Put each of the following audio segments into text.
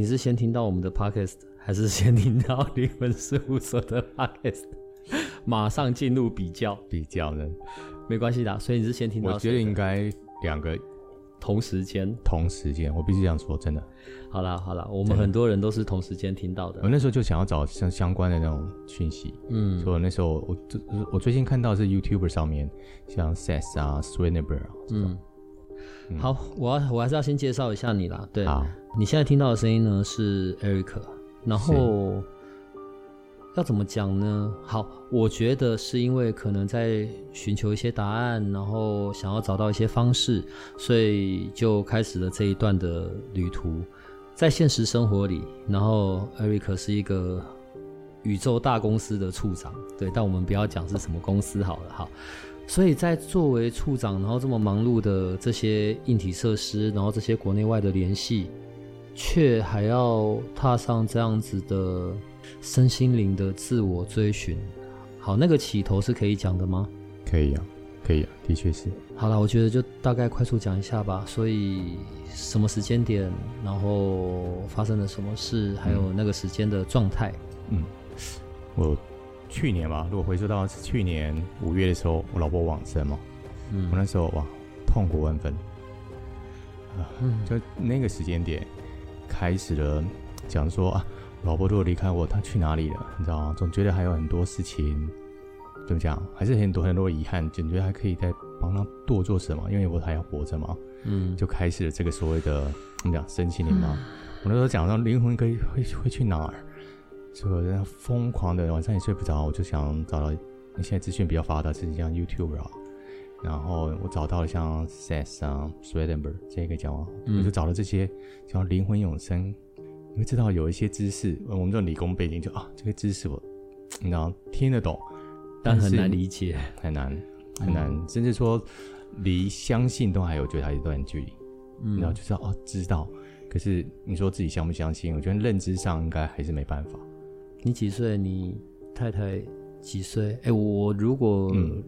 你是先听到我们的 podcast，还是先听到灵魂事务所的 podcast？马上进入比较，比较呢？没关系的。所以你是先听到？我觉得应该两个同时间，同时间。我必须这样说，真的。好啦好啦，我们很多人都是同时间听到的。我那时候就想要找相相关的那种讯息，嗯，所以那时候我我最近看到是 YouTuber 上面，像 Seth 啊、Swedenborg 啊这种。嗯好，我要我还是要先介绍一下你啦。对，你现在听到的声音呢是 Eric，然后要怎么讲呢？好，我觉得是因为可能在寻求一些答案，然后想要找到一些方式，所以就开始了这一段的旅途。在现实生活里，然后 Eric 是一个宇宙大公司的处长，对，但我们不要讲是什么公司好了，好。所以在作为处长，然后这么忙碌的这些硬体设施，然后这些国内外的联系，却还要踏上这样子的身心灵的自我追寻。好，那个起头是可以讲的吗？可以啊，可以啊，的确是。好了，我觉得就大概快速讲一下吧。所以什么时间点，然后发生了什么事，还有那个时间的状态。嗯，我。去年吧，如果回溯到去年五月的时候，我老婆往生嘛，嗯，我那时候哇，痛苦万分，啊，嗯，就那个时间点开始了讲说啊，老婆如果离开我，她去哪里了？你知道吗？总觉得还有很多事情，怎么讲？还是很多很多遗憾，总觉得还可以再帮她多做什么，因为我还要活着嘛，嗯，就开始了这个所谓的怎么讲身心灵嘛。嗯，我那时候讲到灵魂可以会会去哪儿？所以我在疯狂的晚上也睡不着，我就想找到，你现在资讯比较发达，是像 YouTube 啊，然后我找到了像 Seth 啊、Swedenberg 这个讲，嗯、我就找了这些叫灵魂永生，你会知道有一些知识，我们这种理工背景就啊，这个知识我，你知道听得懂，但很难理解，很难很难，嗯、甚至说离相信都还有觉得还有一段距离，嗯，然后就知道哦知道，可是你说自己相不相信，我觉得认知上应该还是没办法。你几岁？你太太几岁？哎、欸，我如果、嗯、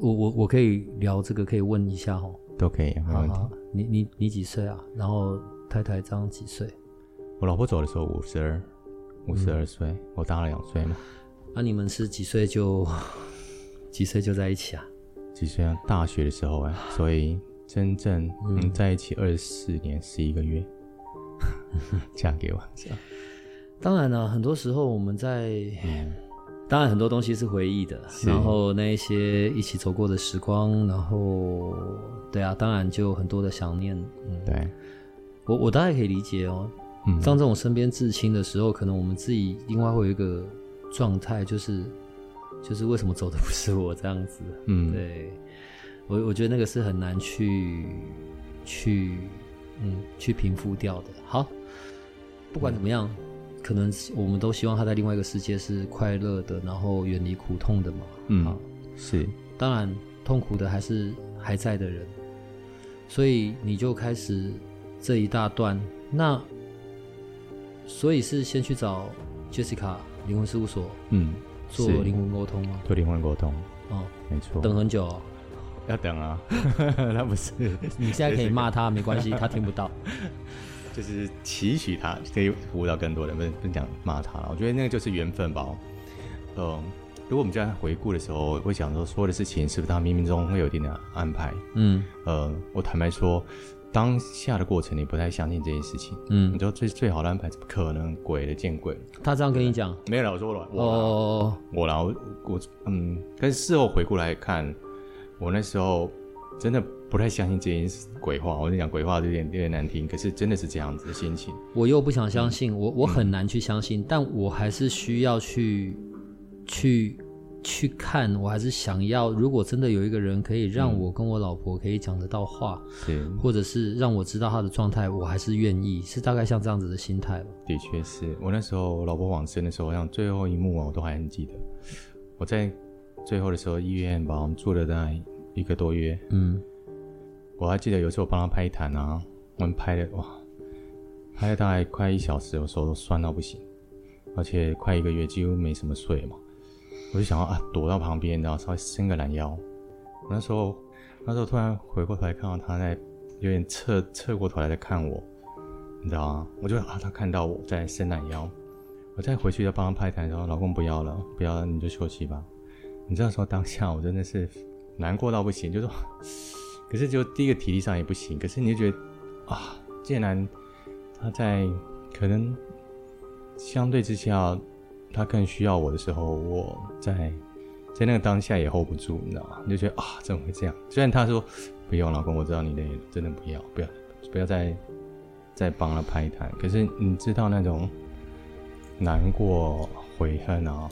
我我我可以聊这个，可以问一下哦，都可以，没问题。好好你你你几岁啊？然后太太这样几岁？我老婆走的时候五十二，五十二岁，嗯、我大了两岁嘛。那、啊、你们是几岁就 几岁就在一起啊？几岁啊？大学的时候啊，所以真正嗯在一起二十四年十一个月，嫁给我。当然了，很多时候我们在，嗯、当然很多东西是回忆的，然后那一些一起走过的时光，然后对啊，当然就很多的想念。嗯，对，我我大概可以理解哦。嗯，当这种身边至亲的时候，可能我们自己另外会有一个状态，就是就是为什么走的不是我这样子？嗯，对，我我觉得那个是很难去去嗯去平复掉的。好，不管怎么样。嗯可能我们都希望他在另外一个世界是快乐的，然后远离苦痛的嘛。嗯，好是。当然，痛苦的还是还在的人。所以你就开始这一大段。那所以是先去找 Jessica 灵魂事务所，嗯，做灵魂沟通吗？做灵魂沟通。哦，没错。等很久哦。要等啊。那不是。你现在可以骂他，没关系，他听不到。就是期许他可以服务到更多人，不是不讲骂他了。我觉得那个就是缘分吧。嗯，如果我们在回顾的时候，会想说所有的事情是不是他冥冥中会有一定的安排？嗯，呃，我坦白说，当下的过程你不太相信这件事情。嗯，你说最最好的安排怎么可能？鬼的见鬼！他这样跟你讲？没有啦，我说我我哦，我然后我嗯，但是事后回顾来看，我那时候真的。不太相信这件鬼话，我跟你讲鬼话有点有点难听，可是真的是这样子的心情。我又不想相信，嗯、我我很难去相信，嗯、但我还是需要去去去看，我还是想要，如果真的有一个人可以让我跟我老婆可以讲得到话，是，或者是让我知道她的状态，我还是愿意，是大概像这样子的心态。的确是我那时候我老婆往生的时候，像最后一幕啊，我都还很记得。我在最后的时候，医院把我们住了大概一个多月。嗯，我还记得有一次我帮他拍痰啊，我们拍的哇，拍了大概快一小时，我手都酸到不行，而且快一个月几乎没什么睡嘛。我就想要啊，躲到旁边，然后稍微伸个懒腰。那时候，那时候突然回过头来看到他在有点侧侧过头来在看我，你知道吗？我就啊，他看到我在伸懒腰，我再回去要帮他拍一台，然后老公不要了，不要了，你就休息吧。你知道说当下我真的是难过到不行，就说，可是就第一个体力上也不行，可是你就觉得啊，既然他在可能相对之下。他更需要我的时候，我在在那个当下也 hold 不住，你知道吗？你就觉得啊，怎么会这样？虽然他说不用，老公，我知道你累了，真的不要，不要，不要再再帮他拍台。可是你知道那种难过、悔恨啊。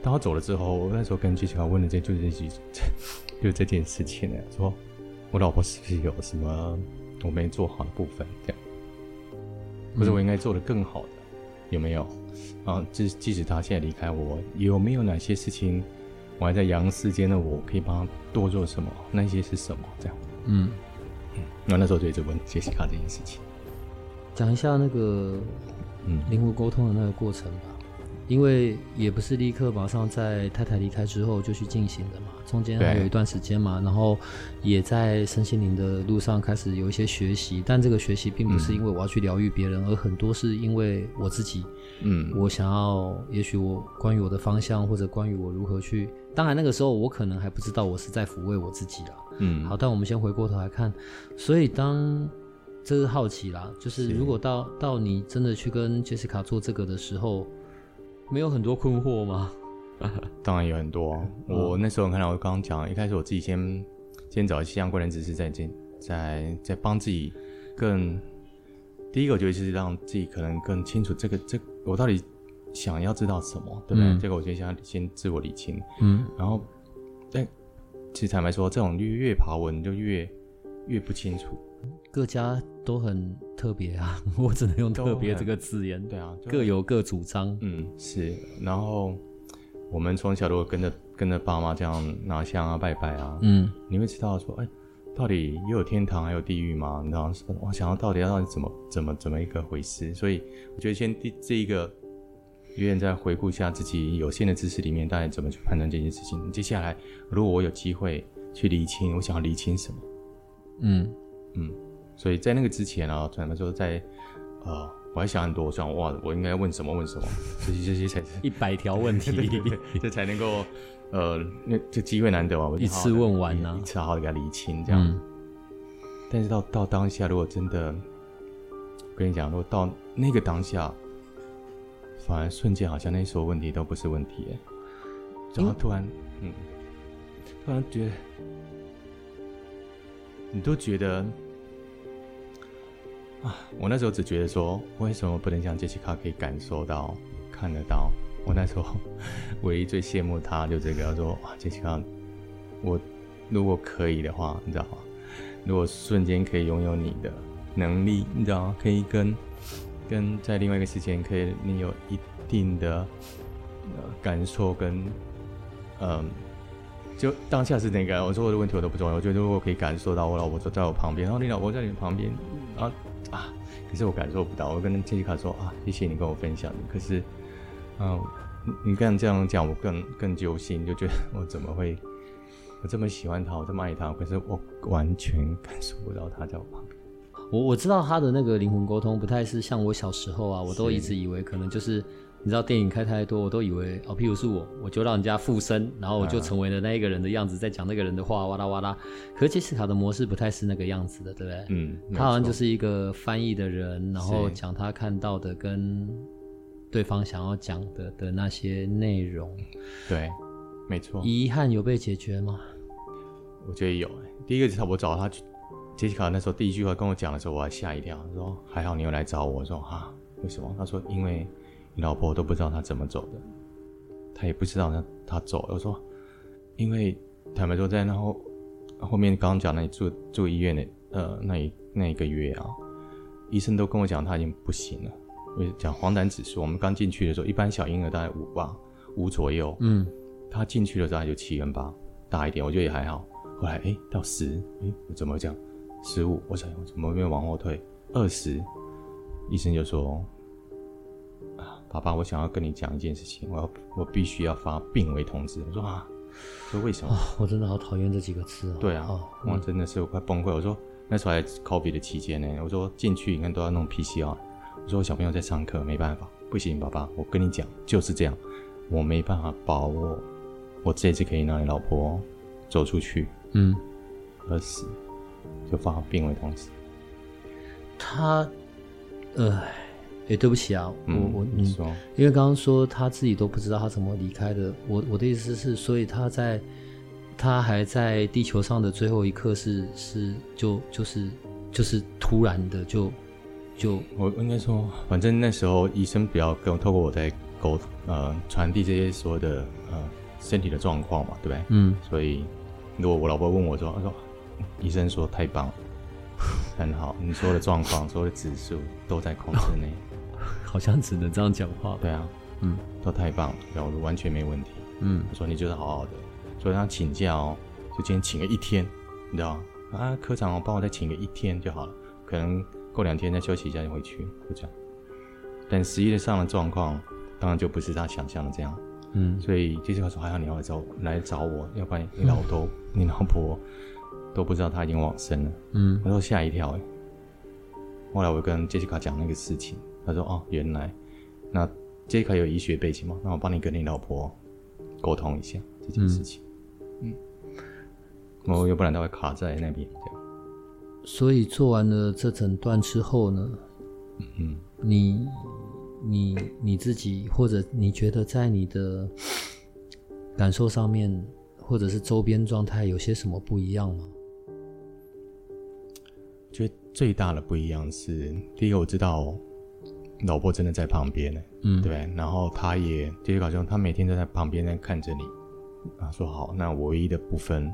当他走了之后，我那时候跟杰西卡问的这就是这句，就这件事情呢，说我老婆是不是有什么我没做好的部分？这样，或者我应该做的更好的，有没有？啊，即即使她现在离开我，有没有哪些事情，我还在阳世间的我可以帮她多做什么？那些是什么？这样，嗯嗯，那那时候就一直问杰西卡这件事情，讲一下那个嗯灵魂沟通的那个过程吧。因为也不是立刻马上在太太离开之后就去进行的嘛，中间还有一段时间嘛，然后也在身心灵的路上开始有一些学习，但这个学习并不是因为我要去疗愈别人，而很多是因为我自己，嗯，我想要，也许我关于我的方向或者关于我如何去，当然那个时候我可能还不知道我是在抚慰我自己啦，嗯，好，但我们先回过头来看，所以当这是好奇啦，就是如果到到你真的去跟杰西卡做这个的时候。没有很多困惑吗？当然有很多。嗯、我那时候看到我刚刚讲，一开始我自己先先找一些相关的知识，在在在在帮自己更。第一个，我觉得就是让自己可能更清楚这个这个、我到底想要知道什么，对不对？嗯、这个我觉得先先自我理清。嗯。然后，但其实坦白说，这种越越爬文就越越不清楚。各家都很特别啊，我只能用“特别”这个字眼。对啊，各有各主张。嗯，是。然后我们从小如果跟着跟着爸妈这样拿香啊、拜拜啊，嗯，你会知道说，哎，到底又有天堂还有地狱吗？你知道，我想要到底要到底怎么怎么怎么一个回事？所以我觉得先第这一个，有点再回顾一下自己有限的知识里面，大概怎么去判断这件事情。接下来，如果我有机会去厘清，我想要厘清什么？嗯。嗯，所以在那个之前啊，可能说在，呃，我还想很多，我想哇，我应该问什么问什么，这些这些才是一百条问题，这才能够，呃，那这机会难得啊，我一次问完呢，一次好好的给他理清这样。嗯、但是到到当下，如果真的，我跟你讲，如果到那个当下，反而瞬间好像那所有问题都不是问题，然后突然，嗯，嗯，突然觉得。你都觉得啊？我那时候只觉得说，为什么不能像杰西卡可以感受到、看得到？我那时候唯一最羡慕他就这个，说哇，杰西卡，我如果可以的话，你知道吗？如果瞬间可以拥有你的能力，你知道吗？可以跟跟在另外一个时间，可以你有一定的呃感受跟嗯。就当下是那个，我说我的问题我都不重要。我觉得如果可以感受到我老婆坐在我旁边，然后你老婆在你旁边，啊啊，可是我感受不到。我跟杰西卡说啊，谢谢你跟我分享。可是，嗯、啊，你刚这样讲，我更更揪心，就觉得我怎么会，我这么喜欢他，我这么爱他，可是我完全感受不到他在我旁边。我我知道他的那个灵魂沟通不太是像我小时候啊，我都一直以为可能就是。你知道电影开太多，我都以为哦，譬如是我，我就让人家附身，然后我就成为了那一个人的样子，在讲那个人的话，哇啦哇啦。可是杰西卡的模式不太是那个样子的，对不对？嗯，他好像就是一个翻译的人，然后讲他看到的跟对方想要讲的的那些内容。对，没错。遗憾有被解决吗？我觉得有。第一个是我找他去，杰西卡那时候第一句话跟我讲的时候，我还吓一跳，说还好你有来找我，我说啊，为什么？他说因为。你老婆都不知道他怎么走的，他也不知道他他走了。我说，因为坦白说，在然后后面刚刚讲那里住住医院的呃那一那一个月啊，医生都跟我讲他已经不行了。因为讲黄疸指数，我们刚进去的时候，一般小婴儿大概五吧，五左右。嗯，他进去的时候就七跟八，大一点，我觉得也还好。后来哎到十，哎怎么讲？十五，我想怎么没有往后退？二十，医生就说。爸爸，我想要跟你讲一件事情，我要我必须要发病危通知。我说啊，说为什么？哦、我真的好讨厌这几个字啊。对啊，哦、我真的是我快崩溃。我说那时候还 COVID 的期间呢，我说进去你看都要弄 PCR。我说我小朋友在上课，没办法，不行，爸爸，我跟你讲就是这样，我没办法把我，我这次可以让你老婆走出去，嗯，而死就发病危通知。他，呃。哎，对不起啊，我我你说，因为刚刚说他自己都不知道他怎么离开的。我我的意思是，所以他在他还在地球上的最后一刻是是就就是就是突然的就就我应该说，反正那时候医生比较跟我透过我在沟呃传递这些所有的呃身体的状况嘛，对不对？嗯。所以如果我老婆问我说，他说医生说太棒了，很好，你所有的状况、所有的指数都在控制内。好像只能这样讲话。对啊，嗯，都太棒了，然后完全没问题。嗯，我说你就是好好的，所以他请假哦，就今天请个一天，你知道吗？啊，科长哦，帮我再请个一天就好了，可能过两天再休息一下就回去，就这样。但实际上的状况，当然就不是他想象的这样。嗯，所以杰西卡说还好你要来找来找我，要不然你老都、嗯、你老婆都不知道他已经往生了。嗯，我说吓一跳哎。后来我跟杰西卡讲那个事情。他说：“哦，原来那杰克有医学背景吗？那我帮你跟你老婆沟通一下这件事情。嗯，嗯，我要不然他会卡在那边。这样。所以做完了这诊断之后呢，嗯，你你你自己或者你觉得在你的 感受上面，或者是周边状态有些什么不一样吗？觉得最大的不一样是，第一个我知道。”老婆真的在旁边呢，嗯，对，然后他也就是搞笑，他每天都在旁边在看着你，啊，说好，那唯一的部分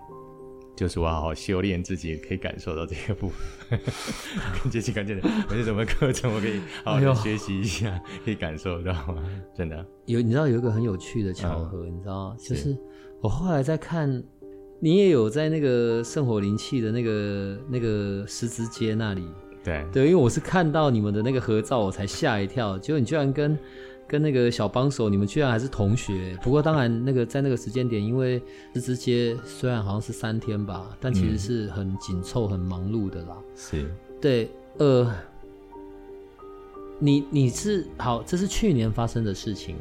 就是我要好好修炼自己，可以感受到这个部分。跟杰西感觉有些什么课程，我可以好好学习一下，哎、可以感受到吗？真的有，你知道有一个很有趣的巧合，嗯、你知道就是我后来在看，你也有在那个圣火灵气的那个那个十字街那里。对对，因为我是看到你们的那个合照，我才吓一跳。结果你居然跟跟那个小帮手，你们居然还是同学。不过当然，那个在那个时间点，因为十字街虽然好像是三天吧，但其实是很紧凑、很忙碌的啦。是，对，呃，你你是好，这是去年发生的事情。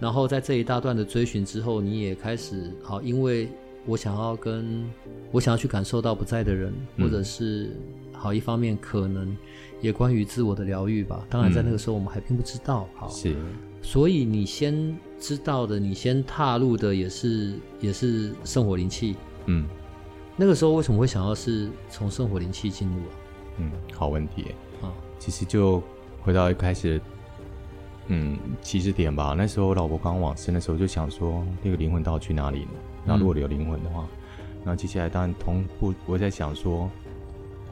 然后在这一大段的追寻之后，你也开始好，因为我想要跟我想要去感受到不在的人，或者是。嗯好，一方面可能也关于自我的疗愈吧。当然，在那个时候我们还并不知道。好，是。所以你先知道的，你先踏入的也是也是圣火灵气。嗯。那个时候为什么会想要是从圣火灵气进入啊？嗯，好问题。啊，其实就回到一开始，嗯，起始点吧。那时候我老婆刚往生的时候，就想说那个灵魂到底去哪里了？那如果有灵魂的话，然后接下来当然同步我在想说。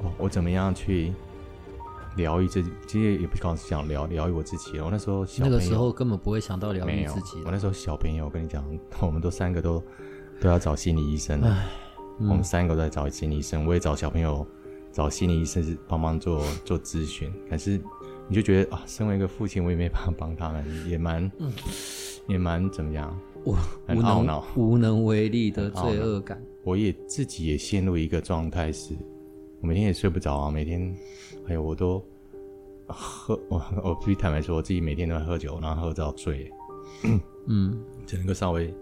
哦、我怎么样去疗愈自己？其实也不光是想疗疗愈我自己。我那时候小那个时候根本不会想到疗愈自己。我那时候小朋友，我跟你讲，我们都三个都都要找心理医生。唉，嗯、我们三个都在找心理医生，我也找小朋友找心理医生帮忙做 做咨询。可是你就觉得啊，身为一个父亲，我也没办法帮他们，也蛮、嗯、也蛮怎么样？我很懊恼，无能为力的罪恶感。我也自己也陷入一个状态是。我每天也睡不着啊，每天，哎呦，我都喝我 我必须坦白说，我自己每天都在喝酒，然后喝到醉，嗯，只能够稍微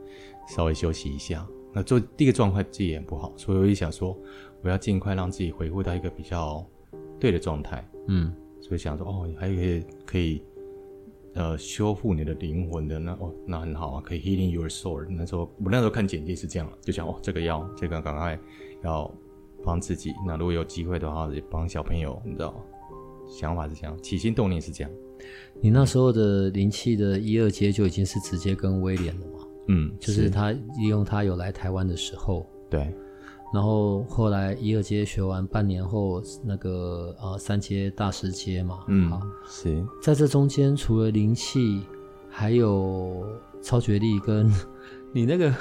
稍微休息一下。那做第一个状态自己也不好，所以我就想说，我要尽快让自己恢复到一个比较对的状态，嗯，所以想说哦，还有一个可以呃修复你的灵魂的，那哦那很好啊，可以 healing your soul。那时候我那时候看简介是这样，就想哦这个药这个赶快要。帮自己，那如果有机会的话，也帮小朋友，你知道，想法是这样，起心动念是这样。你那时候的灵气的一二阶就已经是直接跟威廉了嘛？嗯，就是他利用他有来台湾的时候，对。然后后来一二阶学完半年后，那个呃三阶大师阶嘛，嗯，是在这中间除了灵气，还有超觉力跟你那个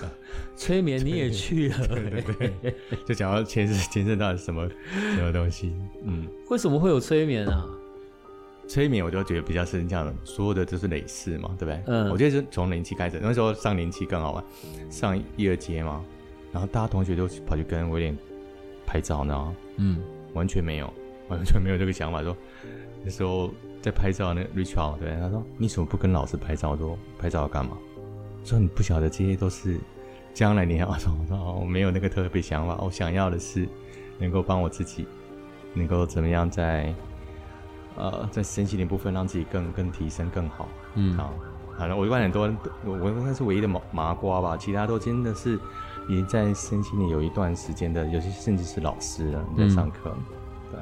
催眠你也去了，对对对，就讲到前世前世到底什么什么东西，嗯，为什么会有催眠啊？催眠我就觉得比较是这样的，所有的就是累世嘛，对不对？嗯，我觉得是从零七开始，那时候上零七更好玩，上一二阶嘛。然后大家同学都跑去跟威廉拍照呢，嗯，完全没有，完全没有这个想法。说那时候在拍照，那个 Richard 对他说：“你怎么不跟老师拍照？我说拍照要干嘛？”说你不晓得这些都是将来你要什么？我我没有那个特别想法，我想要的是能够帮我自己，能够怎么样在呃在身心灵部分让自己更更提升更好。嗯，好，反正，我问很多人，我我应该是唯一的麻麻瓜吧，其他都真的是。已经在身心里有一段时间的，有些甚至是老师了你在上课，嗯、对，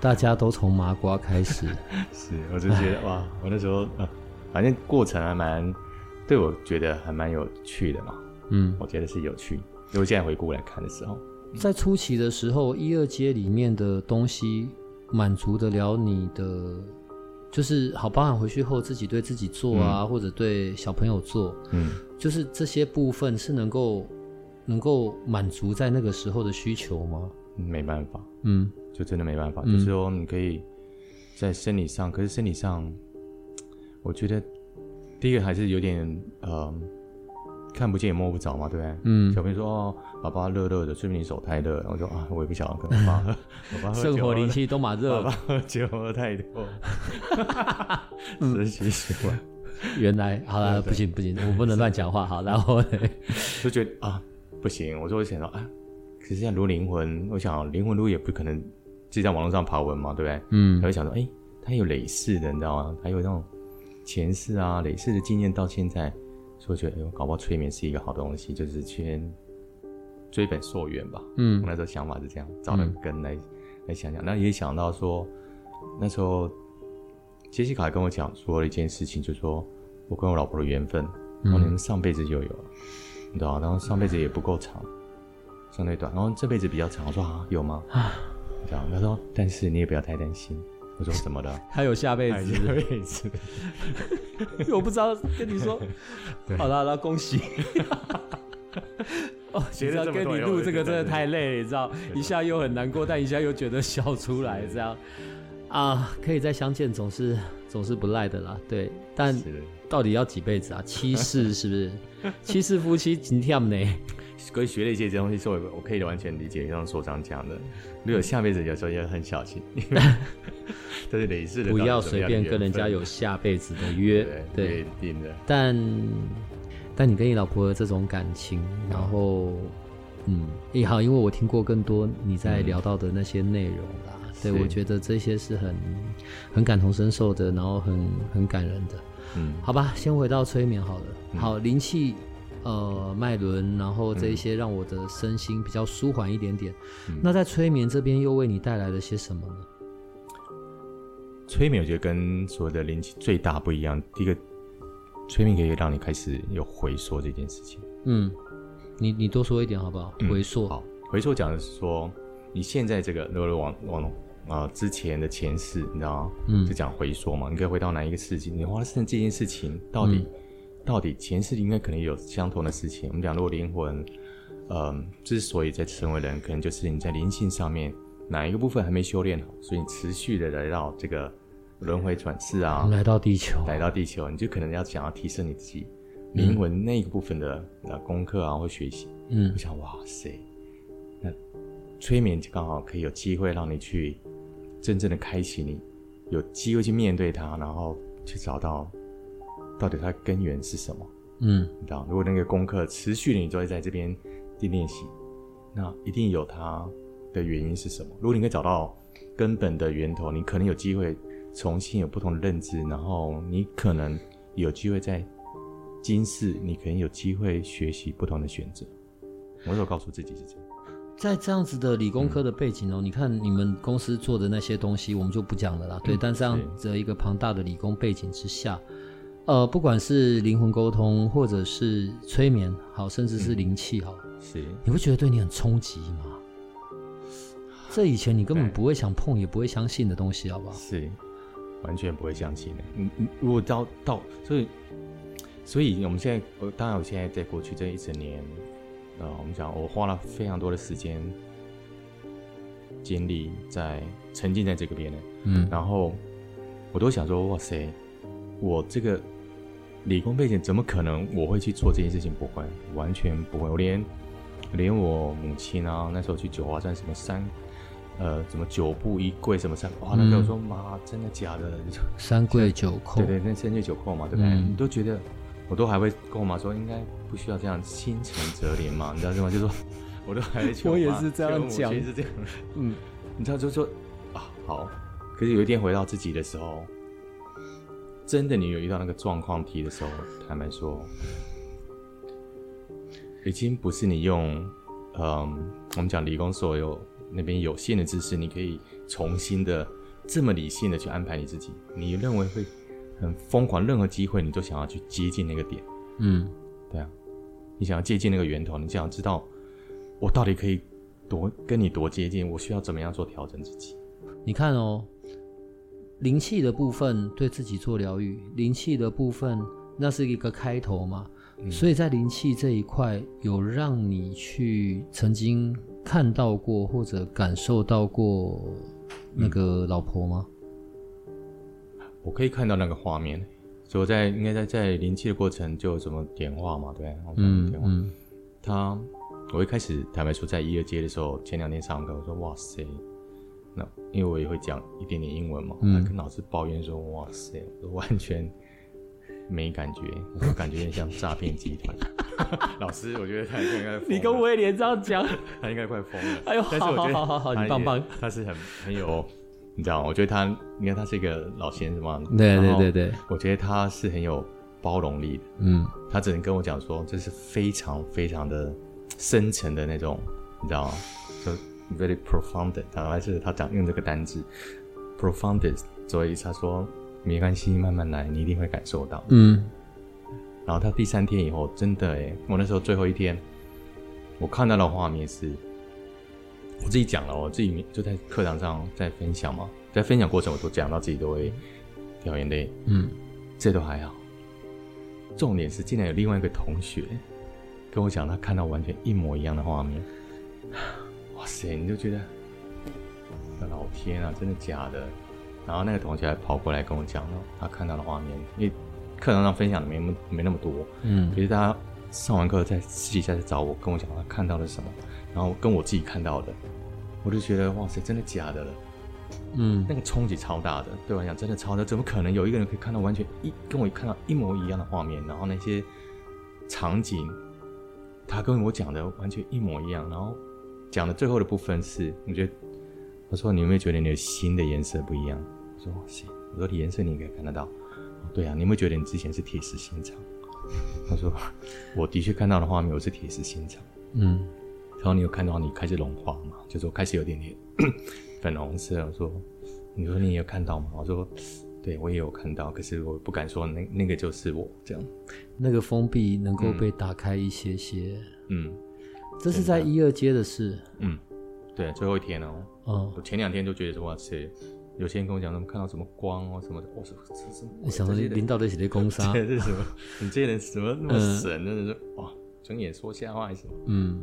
大家都从麻瓜开始，是，我就觉得哇，我那时候呃，反正过程还蛮，对我觉得还蛮有趣的嘛，嗯，我觉得是有趣，因为现在回顾来看的时候，在初期的时候，一二阶里面的东西满足得了你的。就是好，包含回去后自己对自己做啊，嗯、或者对小朋友做，嗯，就是这些部分是能够能够满足在那个时候的需求吗？没办法，嗯，就真的没办法。嗯、就是说，你可以在生理上，可是生理上，我觉得第一个还是有点呃。看不见也摸不着嘛，对不对？嗯。小朋友说：“哦，爸爸热热的，说明你手太热。”我说：“啊，我也不晓得，可能爸爸，爸爸生活灵气都蛮热，爸爸喝酒喝太多。”哈哈哈哈是习惯。原来好了，不行不行，我不能乱讲话。好，然后就觉得啊，不行。我说我想说啊，可是像如灵魂，我想灵魂如也不可能自己在网络上爬文嘛，对不对？嗯。他会想说，哎，他有类似的，你知道吗？还有那种前世啊，累世的经验到现在。所以觉得，哎呦，搞不好催眠是一个好东西，就是先追本溯源吧。嗯，我那时候想法是这样，找人根来、嗯、来想想。那也想到说，那时候杰西卡跟我讲说了一件事情，就是说我跟我老婆的缘分，我们上辈子就有了，嗯、你知道，然后上辈子也不够长，相对短，然后这辈子比较长。我说啊，有吗？啊，这样。他说，但是你也不要太担心。我说怎么的？他有下辈子，下辈子。我不知道跟你说。好了好了，恭喜。哦，觉得跟你录这个真的太累了，你知道，一下又很难过，但一下又觉得笑出来，这样啊，可以再相见，总是总是不赖的啦。对，但到底要几辈子啊？七世 是不是？七世夫妻今天呢？可以学了一些这东西，所以我可以完全理解，像所长讲的，如果下辈子有时候也很小心，这是累世的，不要随便跟人家有下辈子的约，对。但但你跟你老婆的这种感情，然后嗯，也好，因为我听过更多你在聊到的那些内容啦，嗯、对我觉得这些是很很感同身受的，然后很很感人的。嗯，好吧，先回到催眠好了。嗯、好，灵气。呃，脉轮，然后这一些让我的身心比较舒缓一点点。嗯、那在催眠这边又为你带来了些什么呢？催眠我觉得跟所有的灵气最大不一样。第一个，催眠可以让你开始有回溯这件事情。嗯，你你多说一点好不好？嗯、回溯。好，回溯讲的是说你现在这个，如果往往啊、呃、之前的前世，你知道吗？嗯，就讲回溯嘛，你可以回到哪一个世纪？你发生这件事情到底、嗯？到底前世应该可能有相同的事情。我们讲，如果灵魂，嗯、呃，之所以在成为人，可能就是你在灵性上面哪一个部分还没修炼好，所以你持续的来到这个轮回转世啊，来到地球，来到地球，你就可能要想要提升你自己灵魂那个部分的呃功课啊，或学习。嗯，我想，哇塞，那催眠就刚好可以有机会让你去真正的开启你，有机会去面对它，然后去找到。到底它的根源是什么？嗯，你知道，如果那个功课持续，你就会在这边去练习，那一定有它的原因是什么？如果你可以找到根本的源头，你可能有机会重新有不同的认知，然后你可能有机会在今世，你可能有机会学习不同的选择。我有告诉自己是这样。在这样子的理工科的背景哦，嗯、你看你们公司做的那些东西，我们就不讲了啦。对，嗯、但这样的一个庞大的理工背景之下。呃，不管是灵魂沟通，或者是催眠，好，甚至是灵气，好，是，你会觉得对你很冲击吗？这以前你根本不会想碰，也不会相信的东西，好不好？是，完全不会相信的。嗯嗯，如果到到，所以，所以我们现在，我当然，我现在在过去这一整年，呃，我们讲，我花了非常多的时间、精力在沉浸在这个边的，嗯，然后我都想说，哇塞，我这个理工背景怎么可能我会去做这件事情？不会，完全不会。我连连我母亲啊，那时候去九华山什么山。呃，什么九步一跪什么三哇？那个我说妈，真的假的？三跪九叩，对对，那三跪九叩嘛，对不对？你都觉得，我都还会跟我妈说，应该不需要这样心诚则灵嘛，你知道吗？就说，我都还 我也是这样讲，是这样。嗯，你知道，就说啊，好。可是有一天回到自己的时候，真的，你有遇到那个状况题的时候，坦白说，已经不是你用，嗯，我们讲理工所有。那边有限的知识，你可以重新的这么理性的去安排你自己。你认为会很疯狂，任何机会你都想要去接近那个点。嗯，对啊，你想要接近那个源头，你想要知道我到底可以多跟你多接近，我需要怎么样做调整自己？你看哦，灵气的部分对自己做疗愈，灵气的部分那是一个开头嘛。嗯，所以在灵气这一块，有让你去曾经。看到过或者感受到过那个老婆吗？嗯、我可以看到那个画面，所以我在应该在在灵气的过程就有什么点化嘛，对，嗯嗯，他我一开始坦白说在一二阶的时候，前两天上课我说哇塞，那因为我也会讲一点点英文嘛，嗯，跟老师抱怨说哇塞，我完全。没感觉，我感觉有点像诈骗集团。老师，我觉得他应该你跟威廉这样讲，他应该快疯了。哎呦，好好好好好，你棒棒。他是很很有，你知道吗？我觉得他，你看他是一个老先生嘛。对对对对，我觉得他是很有包容力的。嗯，他只能跟我讲说，这是非常非常的深层的那种，你知道吗？就 very profound。他还是他讲用这个单字 profoundest，所以他说。没关系，慢慢来，你一定会感受到。嗯，然后他第三天以后，真的哎，我那时候最后一天，我看到的画面是，我自己讲了，我自己就在课堂上在分享嘛，在分享过程我都讲到自己都会掉眼泪。嗯，这都还好，重点是竟然有另外一个同学跟我讲，他看到完全一模一样的画面。哇塞，你就觉得，老天啊，真的假的？然后那个同学还跑过来跟我讲了他看到的画面，因为课堂上分享的没没没那么多，嗯，可是他上完课在私底下在找我，跟我讲他看到了什么，然后跟我自己看到的，我就觉得哇塞，真的假的了？嗯，那个冲击超大的，对我来讲真的超大，怎么可能有一个人可以看到完全一跟我看到一模一样的画面，然后那些场景，他跟我讲的完全一模一样，然后讲的最后的部分是，我觉得他说你有没有觉得你的心的颜色不一样？我说行，我说的颜色你应该看得到。哦，对啊，你有没有觉得你之前是铁石心肠？他说我的确看到的画面，我是铁石心肠。嗯，然后你有看到你开始融化吗？就是我开始有点点 粉红色。我说，你说你有看到吗？我说，对我也有看到，可是我不敢说那那个就是我这样。那个封闭能够被打开一些些。嗯，这是在一二阶的事。嗯，对，最后一天哦。哦，我前两天就觉得说哇塞。有些人跟我讲，他们看到什么光哦什么的，我说这是什么？你想说领导的是在攻杀？这是什么？你这些人怎么那么神？真的是哇，睁眼说瞎话还是什么？嗯，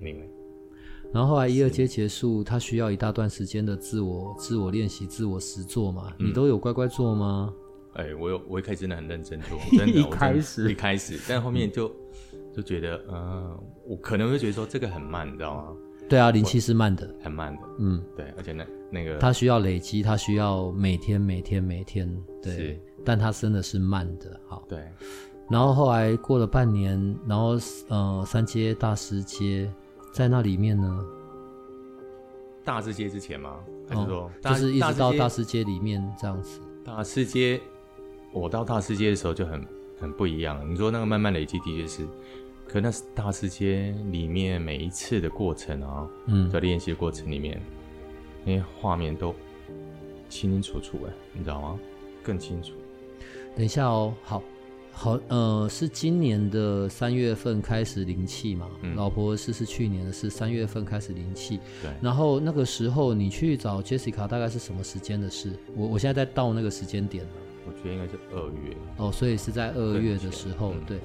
明白。然后后来一二阶结束，他需要一大段时间的自我自我练习、自我实做嘛？你都有乖乖做吗？哎，我有，我一开始真的很认真做，真的，一开始一开始，但后面就就觉得，嗯，我可能会觉得说这个很慢，你知道吗？对啊，灵气是慢的，很慢的。嗯，对，而且那那个，它需要累积，它需要每天每天每天，对。但它真的是慢的，好。对。然后后来过了半年，然后呃，三阶大师阶在那里面呢。大师阶之前吗？还是说，哦、就是一直到大师阶里面这样子？大师阶，我到大师阶的时候就很很不一样。你说那个慢慢累积，的确是。可那是大师阶里面每一次的过程啊，嗯，在练习的过程里面，那些画面都清清楚楚哎，你知道吗？更清楚。等一下哦，好，好，呃，是今年的三月份开始灵气嘛？嗯、老婆是是去年的是三月份开始灵气。对。然后那个时候你去找 Jessica 大概是什么时间的事？我我现在在到那个时间点了。我觉得应该是二月。哦，所以是在二月的时候，对。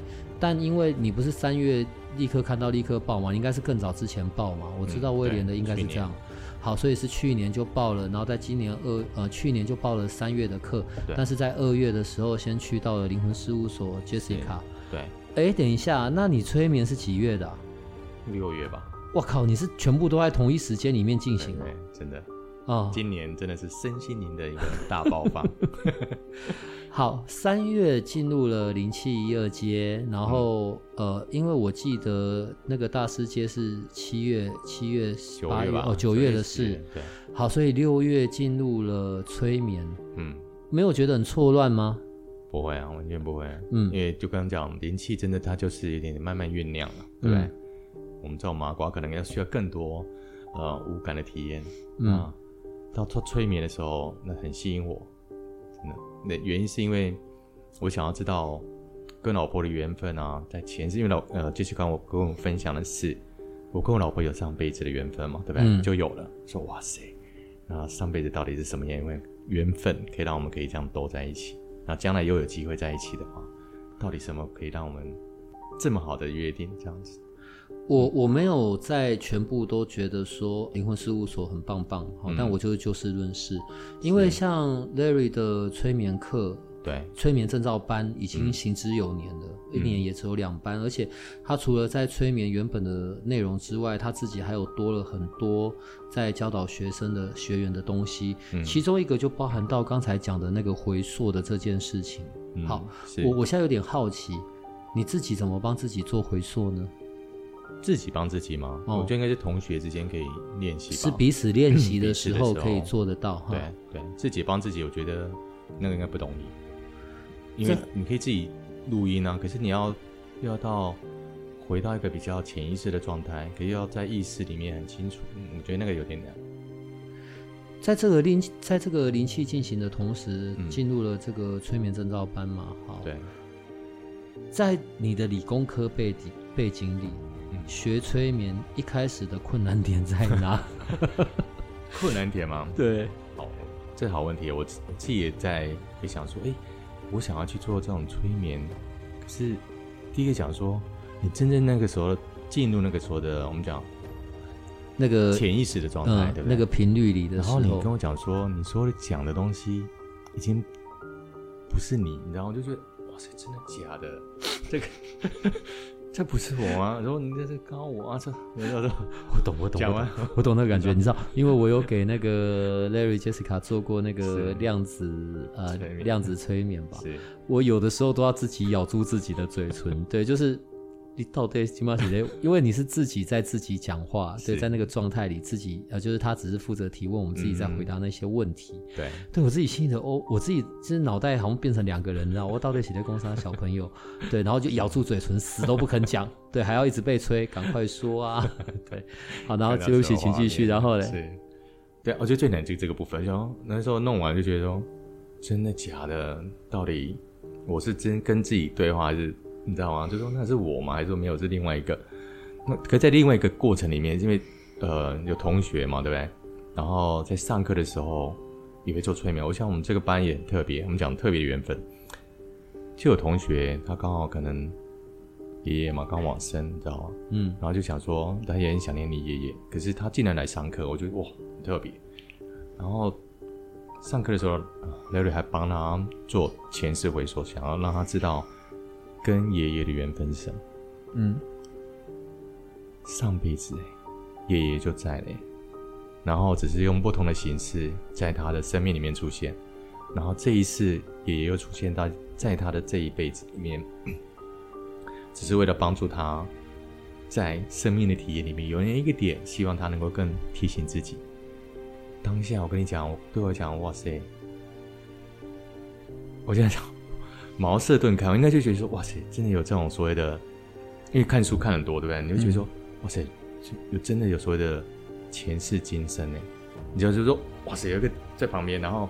但因为你不是三月立刻看到立刻报嘛，应该是更早之前报嘛。我知道威廉的应该是这样。好，所以是去年就报了，然后在今年二呃去年就报了三月的课，但是在二月的时候先去到了灵魂事务所 Jessica。对。哎，等一下，那你催眠是几月的？六月吧。我靠，你是全部都在同一时间里面进行的？真的。啊，今年真的是身心灵的一个大爆发。好，三月进入了灵气一二阶，然后、嗯、呃，因为我记得那个大师阶是七月、七月、八月，月哦，九月的事。对。好，所以六月进入了催眠。嗯。没有觉得很错乱吗？不会啊，完全不会。嗯。因为就刚刚讲，灵气真的它就是有点点慢慢酝酿了，对不对？嗯、我们这种麻瓜可能要需要更多呃无感的体验。嗯。到做催眠的时候，那很吸引我。那原因是因为我想要知道跟老婆的缘分啊，在前世，因为老呃，就是刚我跟我分享的是，我跟我老婆有上辈子的缘分嘛，对不对？嗯、就有了。说哇塞，那上辈子到底是什么原？因缘分可以让我们可以这样都在一起，那将来又有机会在一起的话，到底什么可以让我们这么好的约定这样子？我我没有在全部都觉得说灵魂事务所很棒棒，好、嗯，但我就是就事论事，因为像 Larry 的催眠课，对，催眠证照班已经行之有年了，嗯、一年也只有两班，而且他除了在催眠原本的内容之外，他自己还有多了很多在教导学生的学员的东西，嗯、其中一个就包含到刚才讲的那个回溯的这件事情。嗯、好，我我现在有点好奇，你自己怎么帮自己做回溯呢？自己帮自己吗？哦、我觉得应该是同学之间可以练习，是彼此练习的时候可以做得到。对对，自己帮自己，我觉得那个应该不容易，因为你可以自己录音啊，可是你要要到回到一个比较潜意识的状态，可以要在意识里面很清楚。我觉得那个有点难。在这个灵在这个灵气进行的同时，进入了这个催眠证照班嘛？好，对，在你的理工科背景背景里。学催眠一开始的困难点在哪？困难点吗？对，好，这好问题。我自己也在也想说，哎、欸，我想要去做这种催眠，可是第一个讲说，你真正那个时候进入那个时候的，我们讲那个潜意识的状态，对不对？那个频率里的时候，然后你跟我讲说，你说的讲的东西已经不是你，然后我就觉得，哇塞，真的假的？这个。这不是我啊？然后你在这是告我啊？这我懂，我懂，我懂。讲完，我懂那个感觉，你知道，因为我有给那个 Larry Jessica 做过那个量子呃量子催眠吧。我有的时候都要自己咬住自己的嘴唇，对，就是。你到底起码你因为你是自己在自己讲话，对，在那个状态里自己呃，就是他只是负责提问，我们自己在回答那些问题。对，对我自己心里的哦，我自己就是脑袋好像变成两个人，你知道，我到底写在公司的小朋友，对，然后就咬住嘴唇，死都不肯讲，对，还要一直被催，赶快说啊，对，好，然后对不起，请继续，然后嘞，是，对，我觉得最难就这个部分，然后那时候弄完就觉得说，真的假的？到底我是真跟自己对话还是？你知道吗？就说那是我吗？还是说没有是另外一个？那可在另外一个过程里面，因为呃有同学嘛，对不对？然后在上课的时候也会做催眠。我想我们这个班也很特别，我们讲特别的缘分。就有同学他刚好可能爷爷嘛刚往生，你知道吗？嗯。然后就想说他也很想念你爷爷，可是他竟然来上课，我觉得哇很特别。然后上课的时候，Larry 还帮他做前世回溯，想要让他知道。跟爷爷的缘分是什么？嗯，上辈子爷爷就在了，然后只是用不同的形式在他的生命里面出现，然后这一次爷爷又出现到在他的这一辈子里面，只是为了帮助他，在生命的体验里面有那一个点，希望他能够更提醒自己。当下我跟你讲，对我讲，哇塞，我现在讲。茅塞顿开，我应该就觉得说，哇塞，真的有这种所谓的，因为看书看很多，对不对？你会觉得说，嗯、哇塞，有真的有所谓的前世今生呢？你就就是说，哇塞，有一个在旁边，然后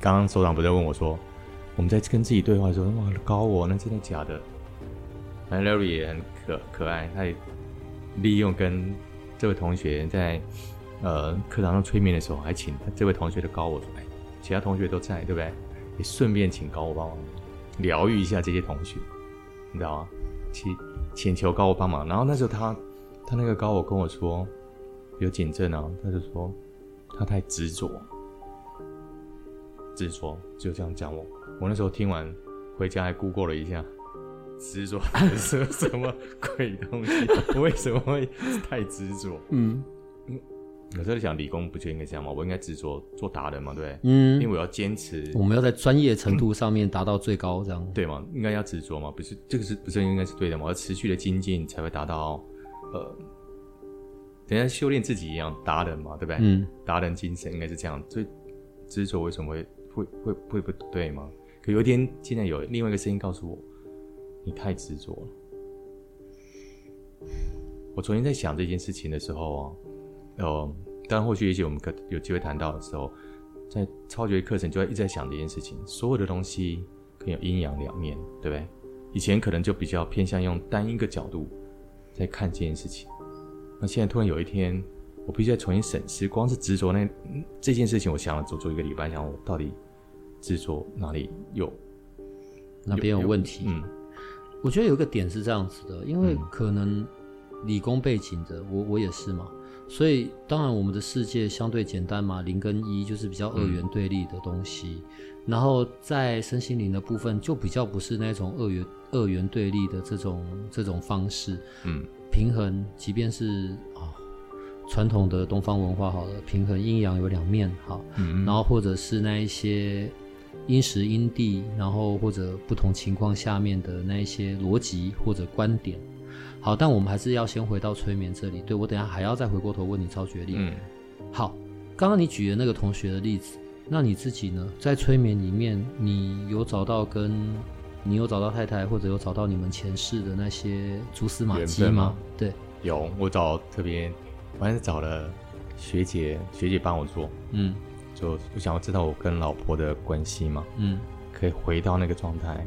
刚刚首长不在问我说，我们在跟自己对话的时候，哇，高我那真的假的？反正 Larry 也很可可爱，他也利用跟这位同学在呃课堂上催眠的时候，还请这位同学的高我说：“哎，其他同学都在，对不对？也顺便请高我帮忙疗愈一下这些同学，你知道吗？请请求高我帮忙。然后那时候他他那个高我跟我说有警政啊，他就说他太执着。”执着就这样讲我，我那时候听完回家还 Google 了一下，执着 是什么鬼东西？为什么会太执着？嗯，有时候想理工不就应该这样吗？我应该执着做达人嘛，对不对？嗯，因为我要坚持，我们要在专业程度上面达到最高，这样、嗯、对吗？应该要执着嘛？不是这个是不是应该是对的吗？要持续的精进才会达到呃，等下修炼自己一样达人嘛，对不对？嗯，达人精神应该是这样，所以执着为什么会？会会会不对吗？可有一天，现在有另外一个声音告诉我，你太执着了。我昨天在想这件事情的时候啊，呃，当然或许也许我们可有机会谈到的时候，在超觉课程就会一直在想这件事情。所有的东西可以有阴阳两面，对不对？以前可能就比较偏向用单一个角度在看这件事情，那现在突然有一天。我必须再重新审视，光是执着那这件事情，我想了足足一个礼拜，想我到底执着哪里有哪边有问题？嗯，我觉得有一个点是这样子的，因为可能理工背景的，我我也是嘛，所以当然我们的世界相对简单嘛，零跟一就是比较二元对立的东西，嗯、然后在身心灵的部分就比较不是那种二元二元对立的这种这种方式，嗯，平衡，即便是啊。传统的东方文化，好了，平衡阴阳有两面，好，嗯嗯，然后或者是那一些因时因地，然后或者不同情况下面的那一些逻辑或者观点，好，但我们还是要先回到催眠这里。对，我等下还要再回过头问你超觉力。嗯，好，刚刚你举的那个同学的例子，那你自己呢？在催眠里面，你有找到跟你有找到太太，或者有找到你们前世的那些蛛丝马迹吗？吗对，有，我找特别。我还是找了学姐，学姐帮我做，嗯，就我想要知道我跟老婆的关系嘛，嗯，可以回到那个状态。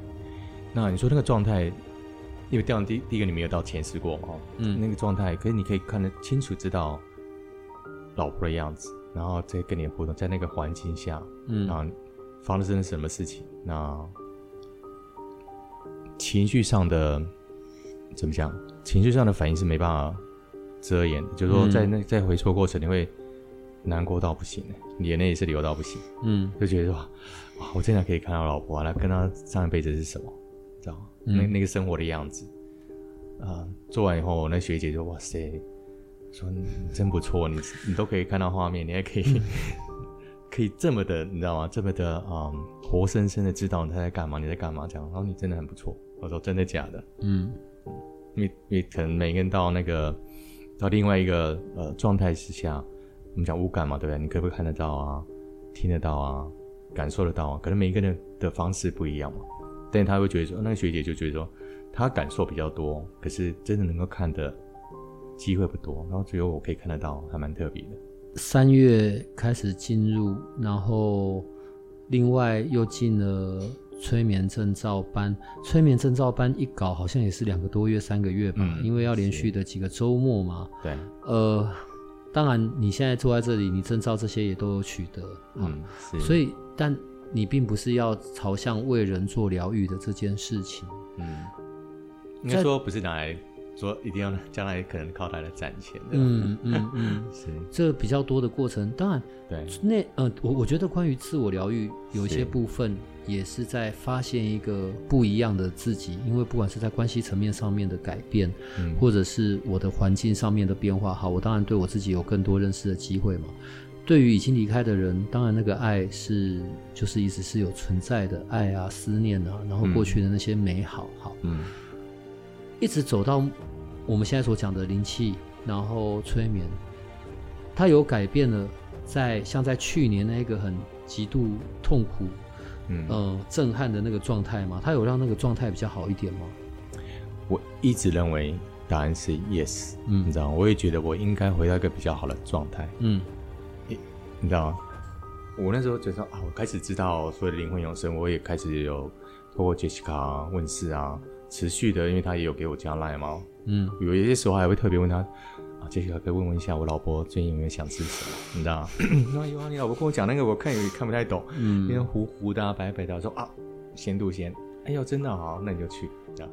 那你说那个状态，因为这样第第一个你没有到前世过嘛，嗯，那个状态，可是你可以看得清楚知道老婆的样子，然后再跟你的互动，在那个环境下，嗯，然后发生了什么事情，那情绪上的怎么讲？情绪上的反应是没办法。遮掩的，就是说，在那在回溯过程，你会难过到不行，眼泪也是流到不行，嗯，就觉得说，哇，我真的可以看到老婆，来跟她上一辈子是什么，知道吗？嗯、那那个生活的样子，啊、呃，做完以后，那学姐就哇塞，说你真不错，你你都可以看到画面，你还可以、嗯、可以这么的，你知道吗？这么的啊、呃，活生生的知道他在干嘛，你在干嘛这样，然后你真的很不错。我说真的假的？嗯，因为因为可能每个人到那个。到另外一个呃状态之下，我们讲五感嘛，对不对？你可不可以看得到啊，听得到啊，感受得到啊？可能每一个人的方式不一样嘛。但他会觉得说，那个学姐就觉得说，她感受比较多，可是真的能够看的机会不多。然后只有我可以看得到，还蛮特别的。三月开始进入，然后另外又进了。催眠证照班，催眠证照班一搞好像也是两个多月、三个月吧，嗯、因为要连续的几个周末嘛。对，呃，当然你现在坐在这里，你证照这些也都有取得，嗯，是。所以，但你并不是要朝向为人做疗愈的这件事情，嗯，应该说不是拿来。说一定要将来可能靠它来攒钱的，嗯嗯嗯，是这比较多的过程。当然，对，那呃，我我觉得关于自我疗愈，有一些部分也是在发现一个不一样的自己。因为不管是在关系层面上面的改变，嗯，或者是我的环境上面的变化，好，我当然对我自己有更多认识的机会嘛。对于已经离开的人，当然那个爱是就是一直是有存在的爱啊、思念啊，然后过去的那些美好，好，嗯。一直走到我们现在所讲的灵气，然后催眠，它有改变了在，在像在去年那个很极度痛苦、嗯、呃、震撼的那个状态吗？它有让那个状态比较好一点吗？我一直认为答案是 yes，嗯，你知道吗？我也觉得我应该回到一个比较好的状态，嗯，你知道吗？我那时候觉得啊，我开始知道所谓的灵魂永生，我也开始有透过 Jessica 问事啊，持续的，因为他也有给我加 Line 嘛，嗯，有一些时候还会特别问他啊，Jessica 可以问问一下我老婆最近有没有想吃什么，你知道吗？那有啊，你老婆跟我讲那个，我看也看不太懂，嗯，因为糊糊的、啊、白白的，我说啊，鲜度鲜，哎呦，真的好，那你就去，这样。